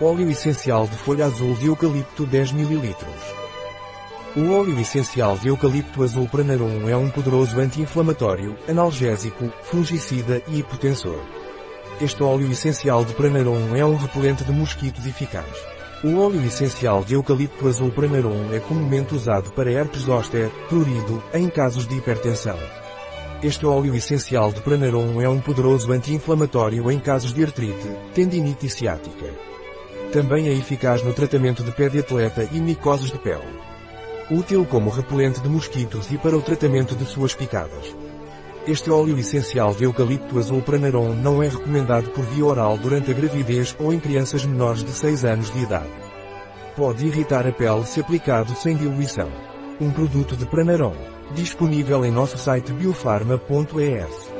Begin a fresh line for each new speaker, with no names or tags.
Óleo essencial de folha azul de eucalipto 10 ml. O óleo essencial de eucalipto azul Pranarum é um poderoso anti-inflamatório, analgésico, fungicida e hipotensor. Este óleo essencial de Pranarum é um repelente de mosquitos eficaz. O óleo essencial de eucalipto azul Pranarum é comumente usado para herpes zoster, prurido, em casos de hipertensão. Este óleo essencial de Pranarum é um poderoso anti-inflamatório em casos de artrite, tendinite ciática. Também é eficaz no tratamento de pé de atleta e micoses de pele. Útil como repelente de mosquitos e para o tratamento de suas picadas. Este óleo essencial de eucalipto azul Pranarum não é recomendado por via oral durante a gravidez ou em crianças menores de 6 anos de idade. Pode irritar a pele se aplicado sem diluição. Um produto de Pranarum. Disponível em nosso site biofarma.es.